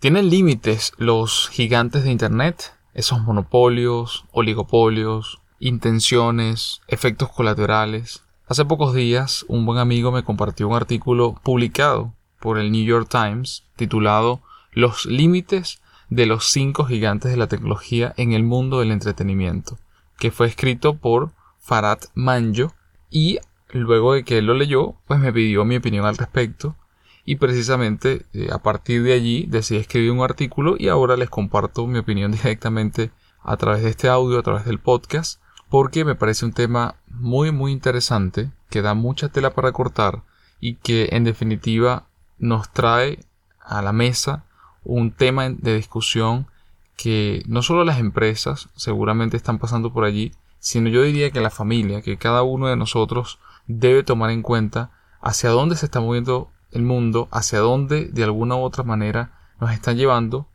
¿Tienen límites los gigantes de Internet? Esos monopolios, oligopolios, intenciones, efectos colaterales. Hace pocos días un buen amigo me compartió un artículo publicado por el New York Times titulado Los límites de los cinco gigantes de la tecnología en el mundo del entretenimiento, que fue escrito por Farad Manjo y luego de que él lo leyó, pues me pidió mi opinión al respecto y precisamente eh, a partir de allí decidí escribir un artículo y ahora les comparto mi opinión directamente a través de este audio, a través del podcast, porque me parece un tema muy muy interesante, que da mucha tela para cortar y que en definitiva nos trae a la mesa un tema de discusión que no solo las empresas seguramente están pasando por allí, sino yo diría que la familia, que cada uno de nosotros debe tomar en cuenta hacia dónde se está moviendo el mundo, hacia dónde de alguna u otra manera nos están llevando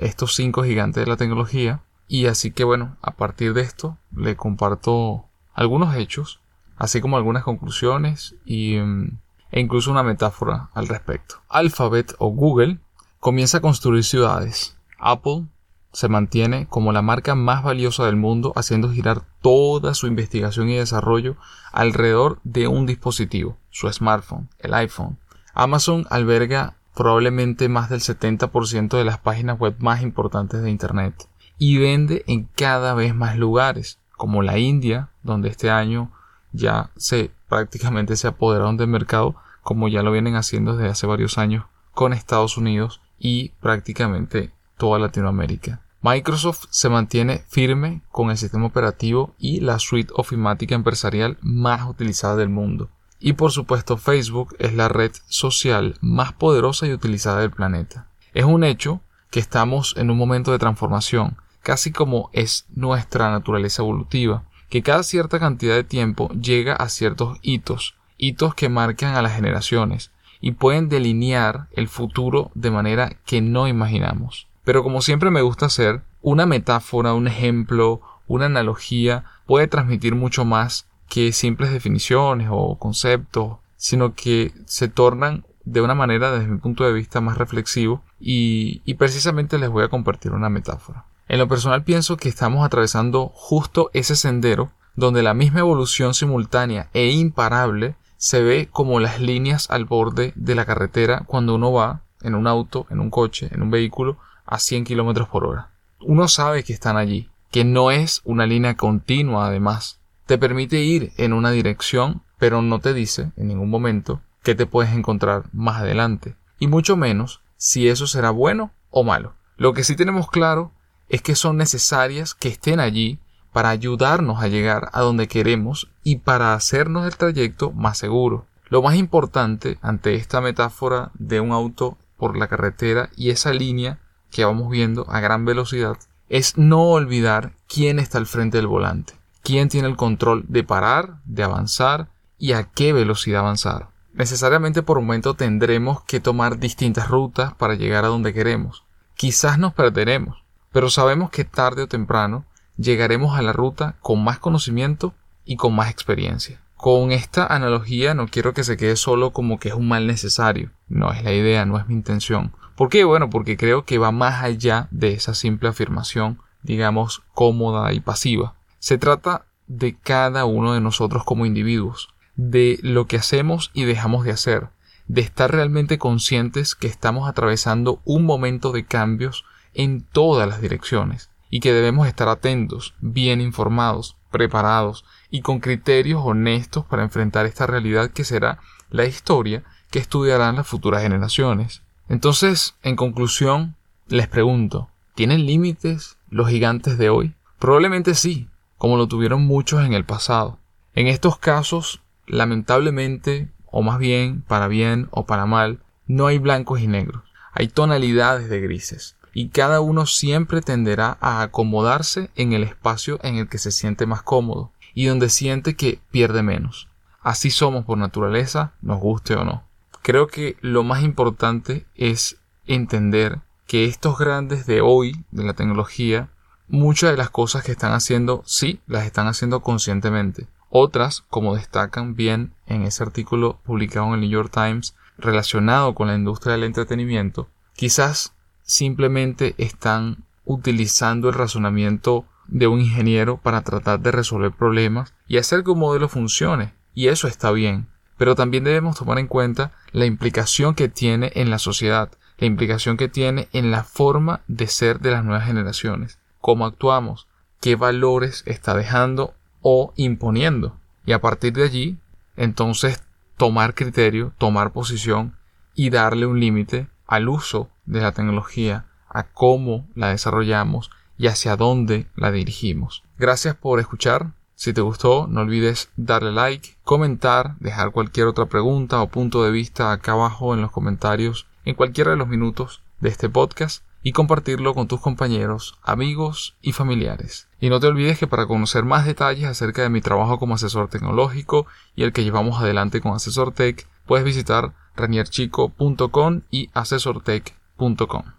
estos cinco gigantes de la tecnología. Y así que bueno, a partir de esto le comparto algunos hechos, así como algunas conclusiones y, mm, e incluso una metáfora al respecto. Alphabet o Google comienza a construir ciudades. Apple se mantiene como la marca más valiosa del mundo haciendo girar toda su investigación y desarrollo alrededor de un dispositivo, su smartphone, el iPhone. Amazon alberga probablemente más del 70% de las páginas web más importantes de Internet y vende en cada vez más lugares, como la India, donde este año ya se prácticamente se apoderaron del mercado, como ya lo vienen haciendo desde hace varios años con Estados Unidos y prácticamente toda Latinoamérica. Microsoft se mantiene firme con el sistema operativo y la suite ofimática empresarial más utilizada del mundo. Y por supuesto Facebook es la red social más poderosa y utilizada del planeta. Es un hecho que estamos en un momento de transformación, casi como es nuestra naturaleza evolutiva, que cada cierta cantidad de tiempo llega a ciertos hitos, hitos que marcan a las generaciones y pueden delinear el futuro de manera que no imaginamos. Pero como siempre me gusta hacer, una metáfora, un ejemplo, una analogía puede transmitir mucho más que simples definiciones o conceptos, sino que se tornan de una manera desde mi punto de vista más reflexivo y, y precisamente les voy a compartir una metáfora. En lo personal pienso que estamos atravesando justo ese sendero donde la misma evolución simultánea e imparable se ve como las líneas al borde de la carretera cuando uno va en un auto, en un coche, en un vehículo a 100 km por hora. Uno sabe que están allí, que no es una línea continua además. Te permite ir en una dirección, pero no te dice en ningún momento que te puedes encontrar más adelante, y mucho menos si eso será bueno o malo. Lo que sí tenemos claro es que son necesarias que estén allí para ayudarnos a llegar a donde queremos y para hacernos el trayecto más seguro. Lo más importante ante esta metáfora de un auto por la carretera y esa línea que vamos viendo a gran velocidad es no olvidar quién está al frente del volante, quién tiene el control de parar, de avanzar y a qué velocidad avanzar. Necesariamente por momento tendremos que tomar distintas rutas para llegar a donde queremos. Quizás nos perderemos, pero sabemos que tarde o temprano llegaremos a la ruta con más conocimiento y con más experiencia. Con esta analogía no quiero que se quede solo como que es un mal necesario. No es la idea, no es mi intención. ¿Por qué? Bueno, porque creo que va más allá de esa simple afirmación, digamos, cómoda y pasiva. Se trata de cada uno de nosotros como individuos, de lo que hacemos y dejamos de hacer, de estar realmente conscientes que estamos atravesando un momento de cambios en todas las direcciones y que debemos estar atentos, bien informados, preparados y con criterios honestos para enfrentar esta realidad que será la historia que estudiarán las futuras generaciones. Entonces, en conclusión, les pregunto, ¿tienen límites los gigantes de hoy? Probablemente sí, como lo tuvieron muchos en el pasado. En estos casos, lamentablemente, o más bien, para bien o para mal, no hay blancos y negros, hay tonalidades de grises y cada uno siempre tenderá a acomodarse en el espacio en el que se siente más cómodo y donde siente que pierde menos. Así somos por naturaleza, nos guste o no. Creo que lo más importante es entender que estos grandes de hoy, de la tecnología, muchas de las cosas que están haciendo, sí, las están haciendo conscientemente. Otras, como destacan bien en ese artículo publicado en el New York Times relacionado con la industria del entretenimiento, quizás simplemente están utilizando el razonamiento de un ingeniero para tratar de resolver problemas y hacer que un modelo funcione. Y eso está bien. Pero también debemos tomar en cuenta la implicación que tiene en la sociedad, la implicación que tiene en la forma de ser de las nuevas generaciones, cómo actuamos, qué valores está dejando o imponiendo. Y a partir de allí, entonces tomar criterio, tomar posición y darle un límite al uso de la tecnología, a cómo la desarrollamos y hacia dónde la dirigimos. Gracias por escuchar. Si te gustó, no olvides darle like, comentar, dejar cualquier otra pregunta o punto de vista acá abajo en los comentarios en cualquiera de los minutos de este podcast y compartirlo con tus compañeros, amigos y familiares. Y no te olvides que para conocer más detalles acerca de mi trabajo como asesor tecnológico y el que llevamos adelante con Asesor Tech, puedes visitar renierchico.com y asesortech.com.